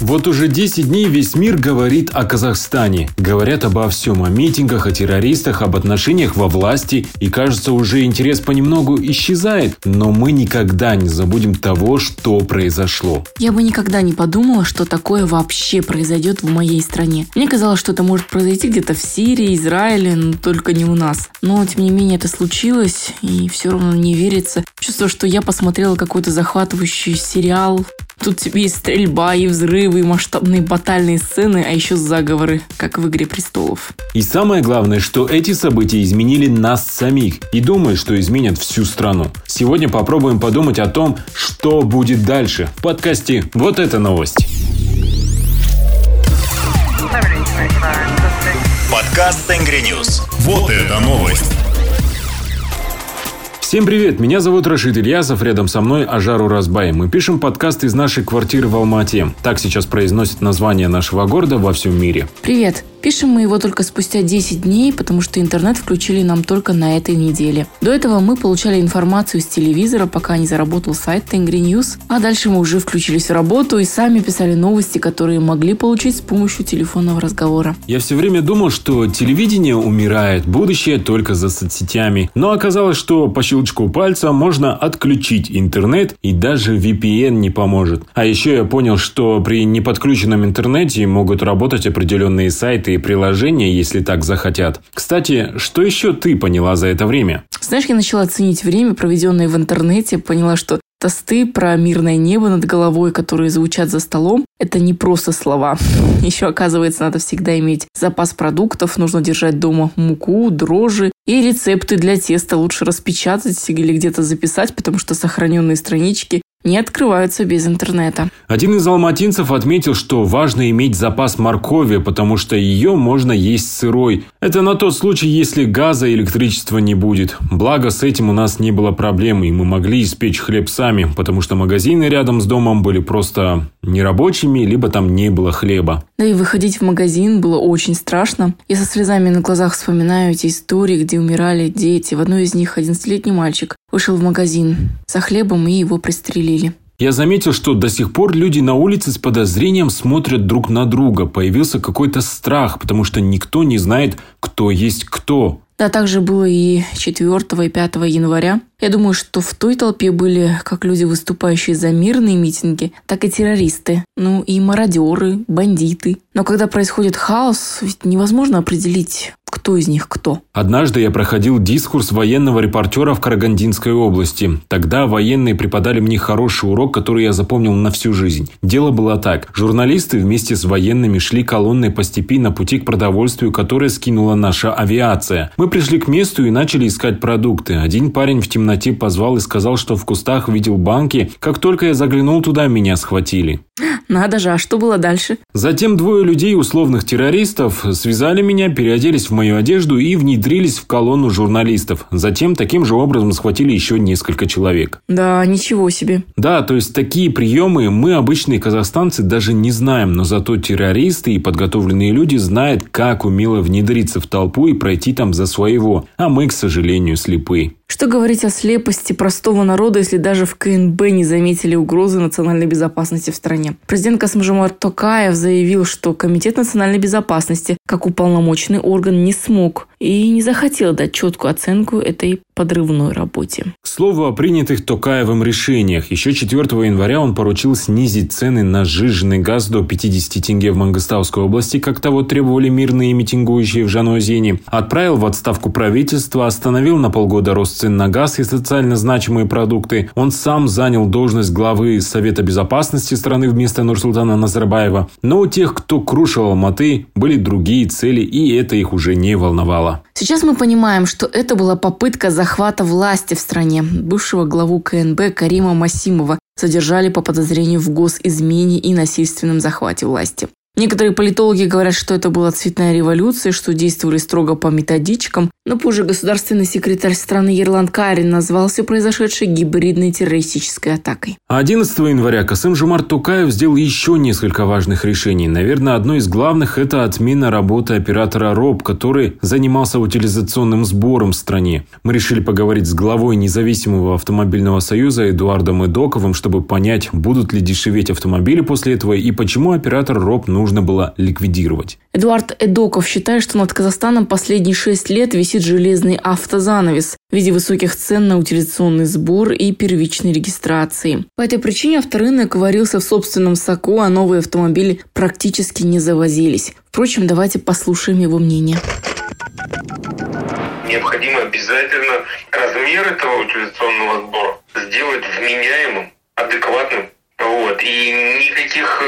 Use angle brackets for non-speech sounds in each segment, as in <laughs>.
Вот уже 10 дней весь мир говорит о Казахстане. Говорят обо всем, о митингах, о террористах, об отношениях во власти. И кажется, уже интерес понемногу исчезает. Но мы никогда не забудем того, что произошло. Я бы никогда не подумала, что такое вообще произойдет в моей стране. Мне казалось, что это может произойти где-то в Сирии, Израиле, но только не у нас. Но, тем не менее, это случилось, и все равно не верится. Чувство, что я посмотрела какой-то захватывающий сериал, Тут тебе и стрельба, и взрывы, и масштабные батальные сцены, а еще заговоры, как в «Игре престолов». И самое главное, что эти события изменили нас самих и думаю, что изменят всю страну. Сегодня попробуем подумать о том, что будет дальше. В подкасте «Вот эта новость». Подкаст Tengri News. Вот это новость. Всем привет, меня зовут Рашид Ильясов, рядом со мной Ажару Разбай. Мы пишем подкаст из нашей квартиры в Алмате. Так сейчас произносит название нашего города во всем мире. Привет, Пишем мы его только спустя 10 дней, потому что интернет включили нам только на этой неделе. До этого мы получали информацию с телевизора, пока не заработал сайт Тенгри News, а дальше мы уже включились в работу и сами писали новости, которые могли получить с помощью телефонного разговора. Я все время думал, что телевидение умирает, будущее только за соцсетями. Но оказалось, что по щелчку пальца можно отключить интернет и даже VPN не поможет. А еще я понял, что при неподключенном интернете могут работать определенные сайты и приложения, если так захотят. Кстати, что еще ты поняла за это время? Знаешь, я начала ценить время, проведенное в интернете, поняла, что Тосты про мирное небо над головой, которые звучат за столом, это не просто слова. <laughs> Еще, оказывается, надо всегда иметь запас продуктов, нужно держать дома муку, дрожжи и рецепты для теста лучше распечатать или где-то записать, потому что сохраненные странички не открываются без интернета. Один из алматинцев отметил, что важно иметь запас моркови, потому что ее можно есть сырой. Это на тот случай, если газа и электричества не будет. Благо, с этим у нас не было проблем, и мы могли испечь хлеб сами, потому что магазины рядом с домом были просто нерабочими, либо там не было хлеба. Да и выходить в магазин было очень страшно. Я со слезами на глазах вспоминаю эти истории, где умирали дети. В одной из них 11-летний мальчик вышел в магазин за хлебом и его пристрелили. Я заметил, что до сих пор люди на улице с подозрением смотрят друг на друга. Появился какой-то страх, потому что никто не знает, кто есть кто. Да, также было и 4 и 5 января. Я думаю, что в той толпе были как люди, выступающие за мирные митинги, так и террористы, ну и мародеры, бандиты. Но когда происходит хаос, ведь невозможно определить, кто из них кто. Однажды я проходил дискурс военного репортера в Карагандинской области. Тогда военные преподали мне хороший урок, который я запомнил на всю жизнь. Дело было так. Журналисты вместе с военными шли колонной по степи на пути к продовольствию, которое скинула наша авиация. Мы пришли к месту и начали искать продукты. Один парень в темноте позвал и сказал, что в кустах видел банки. Как только я заглянул туда, меня схватили. Надо же, а что было дальше? Затем двое людей, условных террористов, связали меня, переоделись в мою одежду и внедрились в колонну журналистов. Затем таким же образом схватили еще несколько человек. Да, ничего себе. Да, то есть такие приемы мы, обычные казахстанцы, даже не знаем, но зато террористы и подготовленные люди знают, как умело внедриться в толпу и пройти там за своего. А мы, к сожалению, слепы. Что говорить о слепости простого народа, если даже в КНБ не заметили угрозы национальной безопасности в стране? Президент Касмжумар Токаев заявил, что Комитет национальной безопасности, как уполномоченный орган, не смог и не захотел дать четкую оценку этой подрывной работе. К слову о принятых Токаевым решениях. Еще 4 января он поручил снизить цены на сжиженный газ до 50 тенге в Мангостауской области, как того требовали мирные митингующие в Жануазине. Отправил в отставку правительства, остановил на полгода рост цен на газ и социально значимые продукты. Он сам занял должность главы Совета безопасности страны вместо Нурсултана Назарбаева. Но у тех, кто крушил Алматы, были другие цели, и это их уже не волновало. Сейчас мы понимаем, что это была попытка захвата власти в стране. Бывшего главу КНБ Карима Масимова задержали по подозрению в госизмене и насильственном захвате власти. Некоторые политологи говорят, что это была цветная революция, что действовали строго по методичкам, Но позже государственный секретарь страны Ерланд Карин назвал все произошедшее гибридной террористической атакой. 11 января Касым Жумар Тукаев сделал еще несколько важных решений. Наверное, одно из главных – это отмена работы оператора РОБ, который занимался утилизационным сбором в стране. Мы решили поговорить с главой независимого автомобильного союза Эдуардом Эдоковым, чтобы понять, будут ли дешеветь автомобили после этого и почему оператор РОБ нужно было ликвидировать. Эдуард Эдоков считает, что над Казахстаном последние шесть лет висит висит железный автозанавес в виде высоких цен на утилизационный сбор и первичной регистрации. По этой причине авторынок варился в собственном соку, а новые автомобили практически не завозились. Впрочем, давайте послушаем его мнение. Необходимо обязательно размер этого утилизационного сбора сделать вменяемым, адекватным вот. И никаких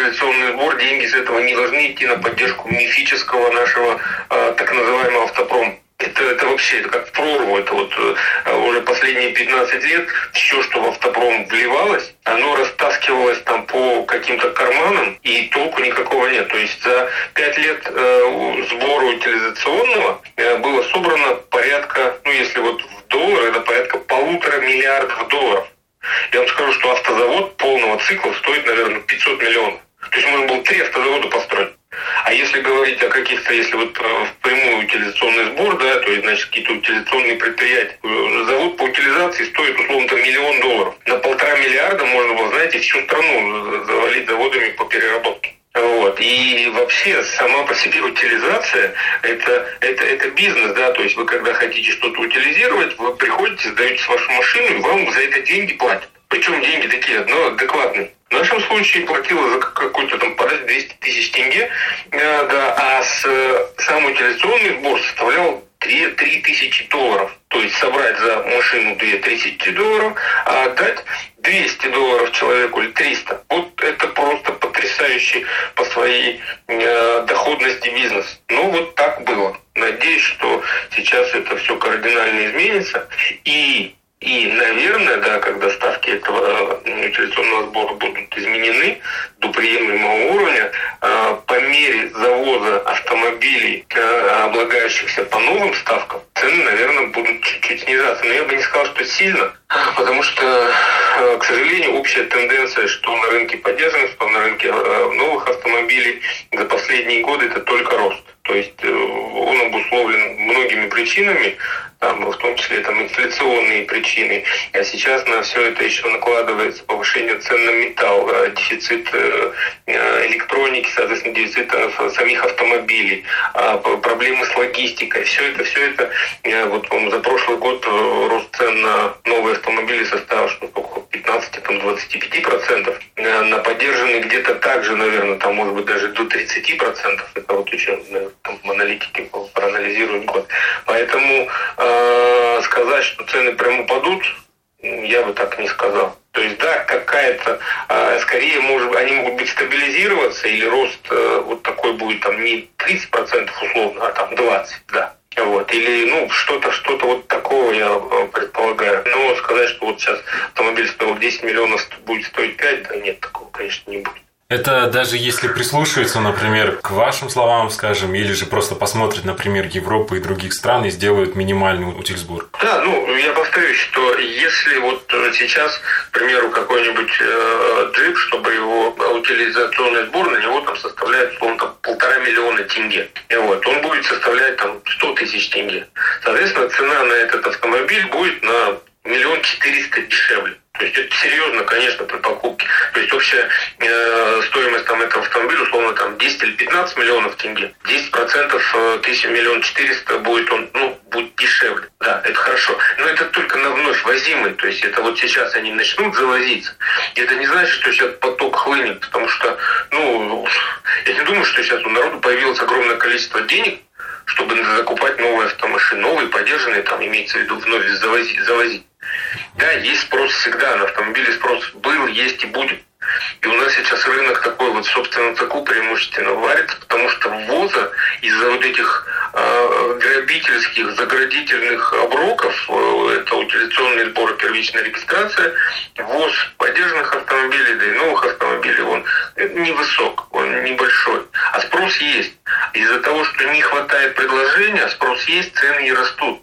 утилизационный сбор, деньги с этого не должны идти на поддержку мифического нашего э, так называемого автопрома. Это, это вообще это как в прорву. Это вот э, уже последние 15 лет все, что в автопром вливалось, оно растаскивалось там по каким-то карманам, и толку никакого нет. То есть за 5 лет э, сбора утилизационного э, было собрано порядка, ну если вот в доллары, это порядка полутора миллиардов долларов. Я вам скажу, что автозавод полного цикла стоит, наверное, 500 миллионов. То есть можно было три автозавода построить. А если говорить о каких-то, если вот э, прямой утилизационный сбор, да, то есть, значит, какие-то утилизационные предприятия, э, завод по утилизации стоит, условно, там, миллион долларов. На полтора миллиарда можно было, знаете, всю страну завалить заводами по переработке. Вот. И вообще сама по себе утилизация это, это, это бизнес, да, то есть вы когда хотите что-то утилизировать, вы приходите, сдаете вашу машину, и вам за это деньги платят. Причем деньги такие, ну, адекватные. В нашем случае платила за какой-то там подать 200 тысяч тенге, э, да, а с, сам утилизационный сбор составлял 2 3 тысячи долларов. То есть собрать за машину 2 тысячи долларов, а отдать 200 долларов человеку или 300. Вот это просто потрясающий по своей э, доходности бизнес. Ну вот так было. Надеюсь, что сейчас это все кардинально изменится. И и, наверное, да, когда ставки этого э, утилизационного сбора будут изменены до приемлемого уровня, э, по мере завоза автомобилей, э, облагающихся по новым ставкам, цены, наверное, будут чуть-чуть снижаться. Но я бы не сказал, что сильно, потому что, к сожалению, общая тенденция, что на рынке поддержанных, что на рынке новых автомобилей за последние годы это только рост. То есть он обусловлен многими причинами, в том числе там, инфляционные причины. А сейчас на все это еще накладывается повышение цен на металл, э, дефицит э, э, электроники, соответственно, дефицит самих автомобилей, а, проблемы с логистикой. Все это, все это, вот за прошлый год рост цен на новые автомобили составил что около 15-25%. На поддержанные где-то также, наверное, там может быть даже до 30%. Это вот еще там аналитики проанализируют год. Поэтому Э, сказать, что цены прямо упадут, я бы так не сказал. То есть, да, какая-то, э, скорее, может, они могут быть стабилизироваться, или рост э, вот такой будет там не 30% условно, а там 20%, да. Вот. Или, ну, что-то, что-то вот такого я предполагаю. Но сказать, что вот сейчас автомобиль стоил 10 миллионов, будет стоить 5, да нет, такого, конечно, не будет. Это даже если прислушиваться, например, к вашим словам, скажем, или же просто посмотрят, например, Европы и других стран и сделают минимальный утильсбор. Да, ну, я повторюсь, что если вот сейчас, к примеру, какой-нибудь э, джип, чтобы его утилизационный сбор на него там составляет, условно, там, полтора миллиона тенге. И вот, он будет составлять там 100 тысяч тенге. Соответственно, цена на этот автомобиль будет на миллион четыреста дешевле. То есть это серьезно, конечно, при покупке. То есть общая э, стоимость там, этого автомобиля, условно, там 10 или 15 миллионов тенге. 10 процентов э, тысяча миллион четыреста будет он, ну, будет дешевле. Да, это хорошо. Но это только на вновь возимый. То есть это вот сейчас они начнут завозиться. Это не значит, что сейчас поток хлынет, потому что, ну, я не думаю, что сейчас у народа появилось огромное количество денег, чтобы закупать новые автомашины, новые, поддержанные, там имеется в виду вновь завозить. завозить. Да, есть спрос всегда, на автомобили спрос был, есть и будет. И у нас сейчас рынок такой вот, собственно, такой преимущественно варится, потому что ввоза из-за вот этих э, грабительских, заградительных оброков, э, это утилизационные сборы, первичная регистрация, ввоз поддержанных автомобилей, да и новых автомобилей, он невысок, он небольшой. А спрос есть. Из-за того, что не хватает предложения, спрос есть, цены и растут.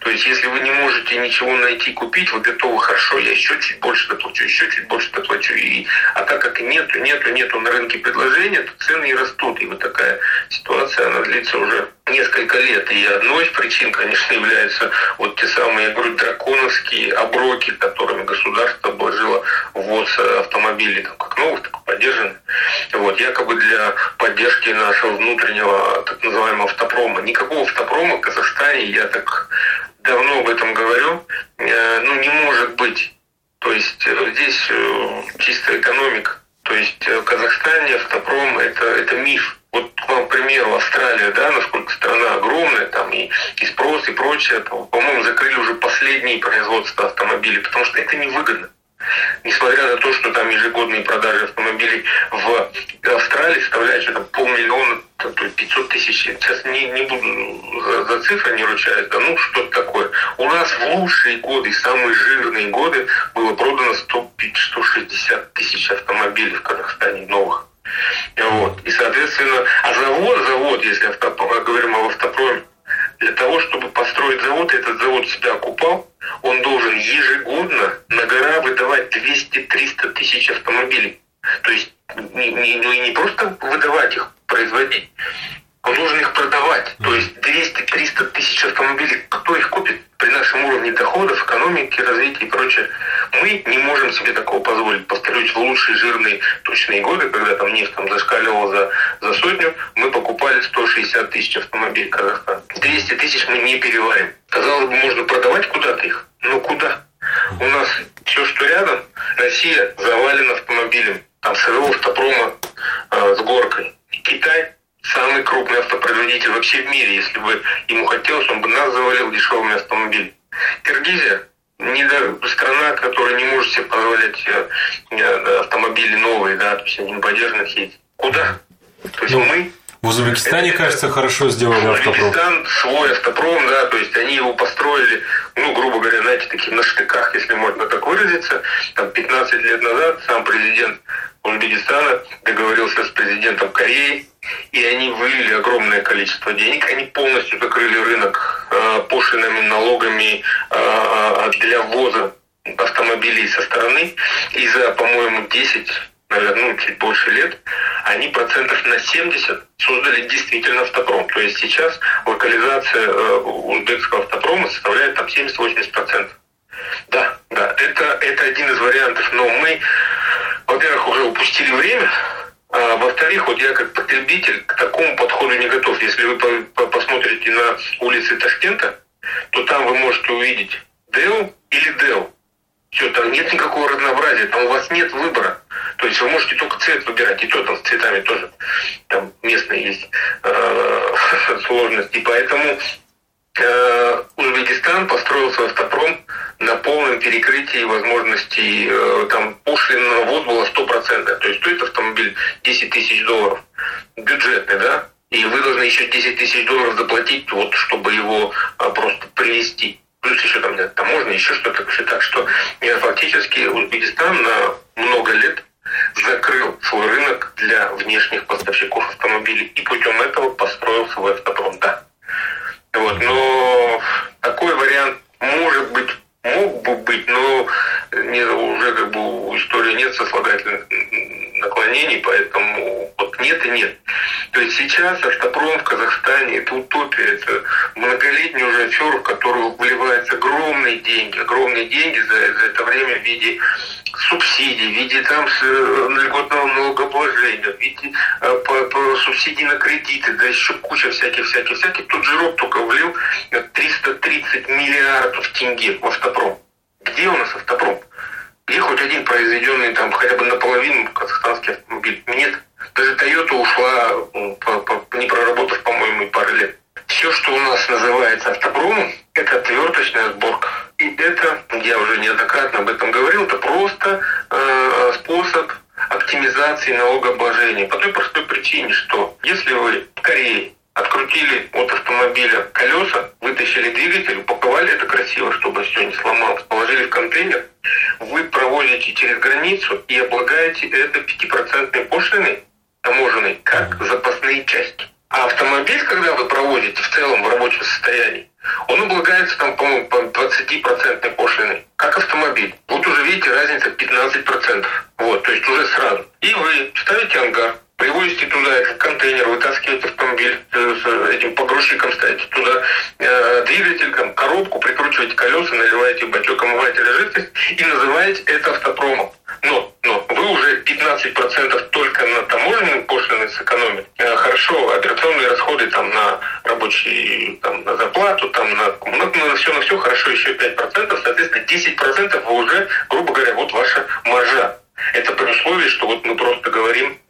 То есть, если вы не можете ничего найти, купить, вы готовы, хорошо, я еще чуть больше доплачу, еще чуть больше доплачу. И, а так как нету, нету, нету на рынке предложения, то цены и растут. И вот такая ситуация, она длится уже несколько лет. И одной из причин, конечно, являются вот те самые, я говорю, драконовские оброки, которыми государство обложило ввоз автомобилей, там, как новых, так и поддержанных. Вот, якобы для поддержки нашего внутреннего так называемого автопрома. Никакого автопрома в Казахстане, я так давно об этом говорю, э, ну не может быть. То есть э, здесь э, чистая экономика. То есть в Казахстане автопром это, это миф. Вот, к примеру, Австралия, да, насколько страна огромная, там и, и спрос, и прочее, по-моему, закрыли уже последние производства автомобилей, потому что это невыгодно. Несмотря на то, что там ежегодные продажи автомобилей в Австралии составляют что-то полмиллиона, то 500 тысяч. Сейчас не, не буду за, за цифры не ручаюсь, да ну что-то такое. У нас в лучшие годы, самые жирные годы было продано 100, 160 тысяч автомобилей в Казахстане новых. Вот. И, соответственно, а завод, завод, если автопром, говорим об автопроме, для того, чтобы построить завод, этот завод себя окупал, он должен ежегодно на гора выдавать 200-300 тысяч автомобилей. То есть не, не, не просто выдавать их, производить, он должен их продавать. То есть 200-300 тысяч автомобилей, кто их купит при нашем уровне доходов, экономики, развития и прочее? Мы не можем себе такого позволить. Построить в лучшие жирные точные годы, когда там нефть там зашкаливала за, за сотню, мы покупали 160 тысяч автомобилей Казахстана. 200 тысяч мы не переварим. Казалось бы, можно продавать куда-то их. Но куда? У нас все, что рядом, Россия завалена автомобилями. Там своего автопрома э, с горкой. Крупный автопроизводитель вообще в мире. Если бы ему хотелось, он бы нас завалил дешевыми автомобилями. Киргизия не страна, которая не может себе позволять э, э, автомобили новые, да, то есть они не поддержанных ездить. Куда? То есть ну, мы в Узбекистане, кажется, хорошо сделали автопром. Узбекистан свой автопром, да, то есть они его построили, ну, грубо говоря, знаете, таким на штыках, если можно так выразиться. Там 15 лет назад сам президент Узбекистана договорился с президентом Кореи, и они вылили огромное количество денег, они полностью закрыли рынок э, пошлинами, налогами э, для ввоза автомобилей со стороны, и за, по-моему, 10 наверное, ну, чуть больше лет, они процентов на 70 создали действительно автопром. То есть сейчас локализация э, узбекского автопрома составляет там 70-80%. Да, да, это, это один из вариантов, но мы, во-первых, уже упустили время, а во-вторых, вот я как потребитель к такому подходу не готов. Если вы посмотрите на улицы Ташкента, то там вы можете увидеть Дел или Дел. Все, там нет никакого разнообразия, там у вас нет выбора. То есть вы можете только цвет выбирать, и то там с цветами тоже там местные есть э, <laughs> сложности. Поэтому э, Узбекистан построил свой автопром на полном перекрытии возможностей э, там пошлин на ввоз было 100%. То есть стоит автомобиль 10 тысяч долларов. Бюджетный, да? И вы должны еще 10 тысяч долларов заплатить, вот, чтобы его а, просто привезти плюс еще там нет таможни, еще что-то. Так что фактически Узбекистан на много лет закрыл свой рынок для внешних поставщиков автомобилей и путем этого построил свой автопром. Да. Вот, но такой вариант может быть, мог бы быть, но не, уже как бы у истории нет сослагательных наклонений, поэтому нет и нет. То есть сейчас автопром в Казахстане это утопия, это многолетний уже афер, в которую вливаются огромные деньги, огромные деньги за, за это время в виде субсидий, в виде там э, льготного налогообложения, в виде э, по, по субсидий на кредиты, да еще куча всяких-всяких-всяких. Тут жирок только влил 330 миллиардов тенге в автопром. Где у нас автопром? Где хоть один произведенный там хотя бы наполовину казахстанский автомобиль? Нет. Даже Toyota ушла, по, по, не проработав, по-моему, и пары лет. Все, что у нас называется автопромом, это отверточная сборка. И это, я уже неоднократно об этом говорил, это просто э, способ оптимизации налогообложения. По той простой причине, что если вы в Корее открутили от автомобиля колеса, вытащили двигатель, упаковали это красиво, чтобы все не сломалось, положили в контейнер, вы провозите через границу и облагаете это 5% пошлиной таможенной, как запасные части. А автомобиль, когда проводите в целом в рабочем состоянии, он облагается там, по-моему, по 20% пошлиной, как автомобиль. Вот уже видите, разница 15%. Вот, то есть уже сразу. И вы ставите ангар, привозите туда этот контейнер, вытаскиваете автомобиль с этим погрузчиком, ставите туда э, двигатель, там, коробку, прикручиваете колеса, наливаете в бачок омывателя жидкость и называете это автопромом. Но, но вы уже 15% только на таможенные пошлины сэкономите. Э, хорошо, операционные расходы там на рабочий, там, на зарплату, там на, на, на все, на все хорошо еще 5%, соответственно 10% вы уже, грубо говоря, вот ваша маржа. Это при условии, что вот мы просто говорим э,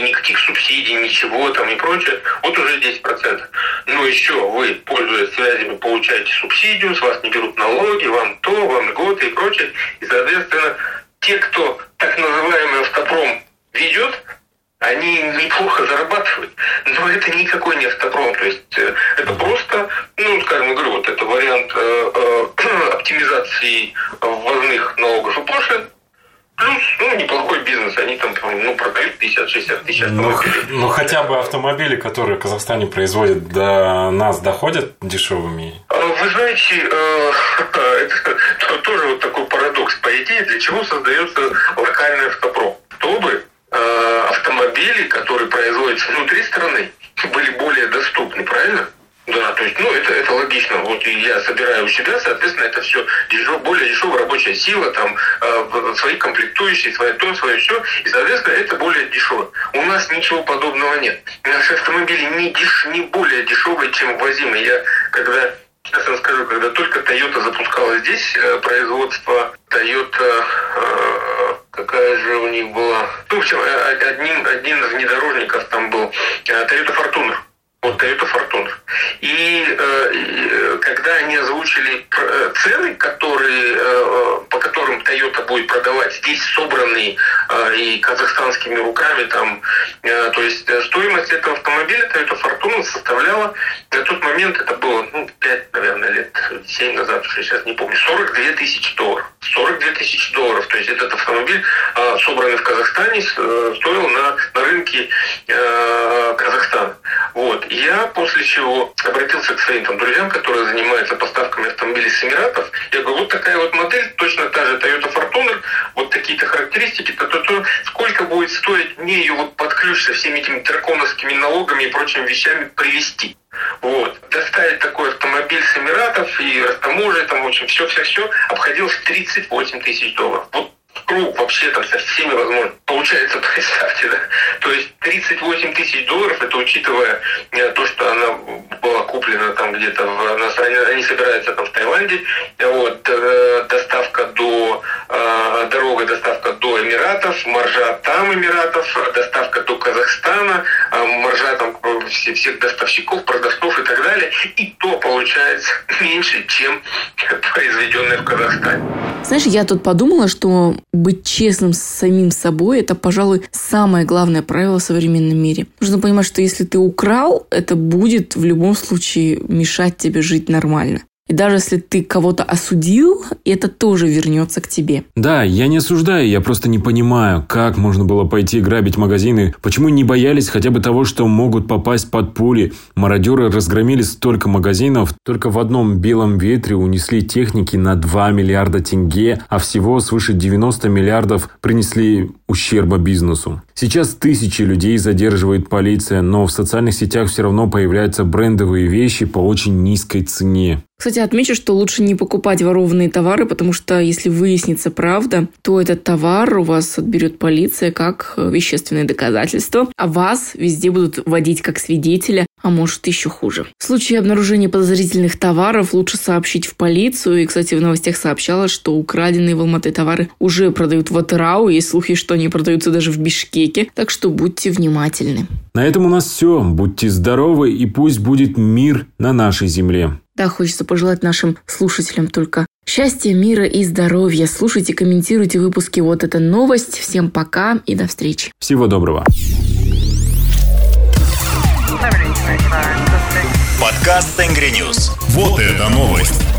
никаких субсидий, ничего там и прочее, вот уже 10%. Но еще вы, пользуясь связями, получаете субсидию, с вас не берут налоги, вам то, вам льготы и прочее. И, соответственно, те, кто так называемый автопром ведет, они неплохо зарабатывают, но это никакой не автопром. То есть э, это просто, ну, скажем, говорю, вот это вариант э, э, <clears throat> оптимизации ввозных налогов и пошлин, ну, неплохой бизнес. Они там, ну, продают 50-60 тысяч ну, автомобилей. Ну, ну, хотя бы автомобили, которые в Казахстане производят, до нас доходят дешевыми? А, вы знаете, э, <laughs> это тоже вот такой парадокс. По идее, для чего создается локальный автопром? Чтобы э, автомобили, которые производятся внутри страны, <laughs> были более доступны, правильно? Да, то есть, ну, это, это логично. Вот я собираю у себя, соответственно, это все дешев, более дешевая рабочая сила, там, э, свои комплектующие, свое то, свое все, и, соответственно, это более дешево. У нас ничего подобного нет. Наши автомобили не, деш, не более дешевые, чем возимые. Я, когда Сейчас расскажу, когда только Toyota запускала здесь э, производство Toyota, э, какая же у них была, ну, в общем, э, одним, один из внедорожников там был э, Toyota Fortuner вот Toyota Fortuner. И э, когда они озвучили э, цены, которые, э, по которым Toyota будет продавать здесь собранные э, и казахстанскими руками, там, э, то есть э, стоимость этого автомобиля Toyota Fortuner составляла, на тот момент это было ну, 5, наверное, лет 7 назад, уже сейчас не помню, 42 тысячи долларов. 42 тысячи долларов. То есть этот автомобиль, э, собранный в Казахстане, э, стоил на, на рынке э, Казахстана. Вот. Я после чего обратился к своим там, друзьям, которые занимаются поставками автомобилей с Эмиратов. Я говорю, вот такая вот модель, точно та же Toyota Fortuner, вот такие-то характеристики, то, то, то сколько будет стоить мне ее вот под ключ со всеми этими драконовскими налогами и прочими вещами привезти. Вот. Доставить такой автомобиль с Эмиратов и растаможить, там, в общем, все-все-все обходилось 38 тысяч долларов. Вот круг вообще там со всеми возможными. Получается, <laughs> представьте, да? То есть 38 тысяч долларов, это учитывая э, то, что она была куплена там где-то в они собираются там в Таиланде, вот, э, доставка до, дорога, доставка до Эмиратов, маржа там Эмиратов, доставка до Казахстана, маржа там всех доставщиков, продавцов и так далее, и то получается <laughs> меньше, чем <laughs> произведенное в Казахстане. Знаешь, я тут подумала, что быть честным с самим собой – это, пожалуй, самое главное правило в современном мире. Нужно понимать, что если ты украл, это будет в любом случае мешать тебе жить нормально. И даже если ты кого-то осудил, это тоже вернется к тебе. Да, я не осуждаю, я просто не понимаю, как можно было пойти грабить магазины, почему не боялись хотя бы того, что могут попасть под пули. Мародеры разгромили столько магазинов, только в одном белом ветре унесли техники на 2 миллиарда тенге, а всего свыше 90 миллиардов принесли ущерба бизнесу. Сейчас тысячи людей задерживает полиция, но в социальных сетях все равно появляются брендовые вещи по очень низкой цене. Кстати, отмечу, что лучше не покупать ворованные товары, потому что если выяснится правда, то этот товар у вас отберет полиция как вещественное доказательство, а вас везде будут водить как свидетеля, а может еще хуже. В случае обнаружения подозрительных товаров лучше сообщить в полицию. И, кстати, в новостях сообщалось, что украденные в Алматы товары уже продают в Атырау. Есть слухи, что они продаются даже в Бишкеке. Так что будьте внимательны. На этом у нас все. Будьте здоровы и пусть будет мир на нашей земле. Да, хочется пожелать нашим слушателям только счастья, мира и здоровья. Слушайте, комментируйте выпуски «Вот это новость». Всем пока и до встречи. Всего доброго. Подкаст Tengri News. Вот это новость.